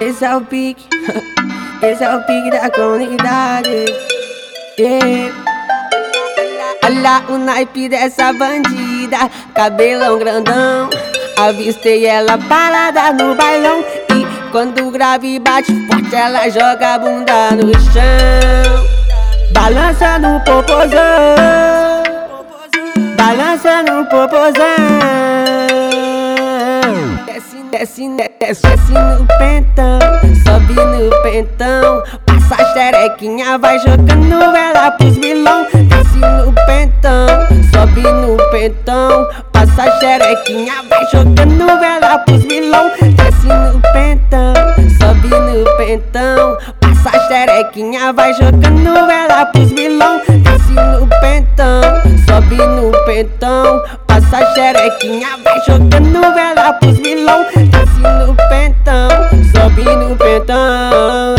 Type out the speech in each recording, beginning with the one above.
Esse é o pique, esse é o pique da comunidade. Yeah. Olha o naipe dessa bandida, cabelão grandão. Avistei ela parada no bailão. E quando o grave bate forte, ela joga a bunda no chão. Balança no popozão, balança no popozão desce, desce, desce no pentão, sobe no pentão, passa a xerequinha, vai jogando ela pros vilão. Desce no pentão, sobe no pentão, passa a xerequinha, vai jogando ela pros vilão. Desce no pentão, sobe no pentão, passa a xerequinha, vai jogando ela pros vilão. Desce no pentão, sobe no pentão, passa a xerequinha, vai jogando ela pros vilão pentão.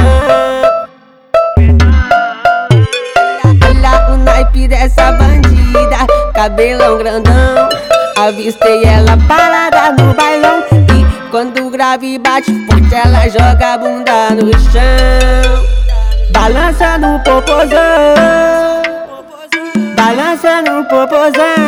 Olha o naipe dessa bandida, cabelão grandão. Avistei ela parada no bailão. E quando o grave bate forte, ela joga a bunda no chão. Balança no popozão. Balança no popozão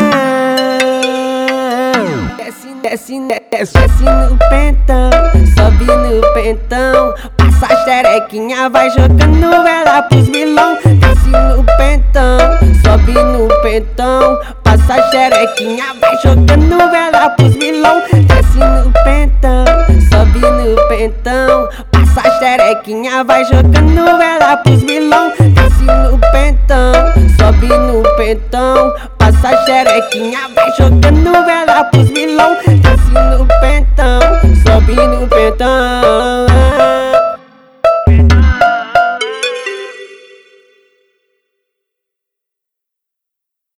desce, desce, desce no pentão, sobe no pentão, passa a xerequinha, vai jogando ela pros vilão. Desce no pentão, sobe no pentão, passa a xerequinha, vai jogando ela pros vilão. Desce no pentão, sobe no pentão, passa a xerequinha, vai jogando ela pros vilão. Desce no pentão, sobe no pentão, passa a xerequinha, vai jogando ela Oh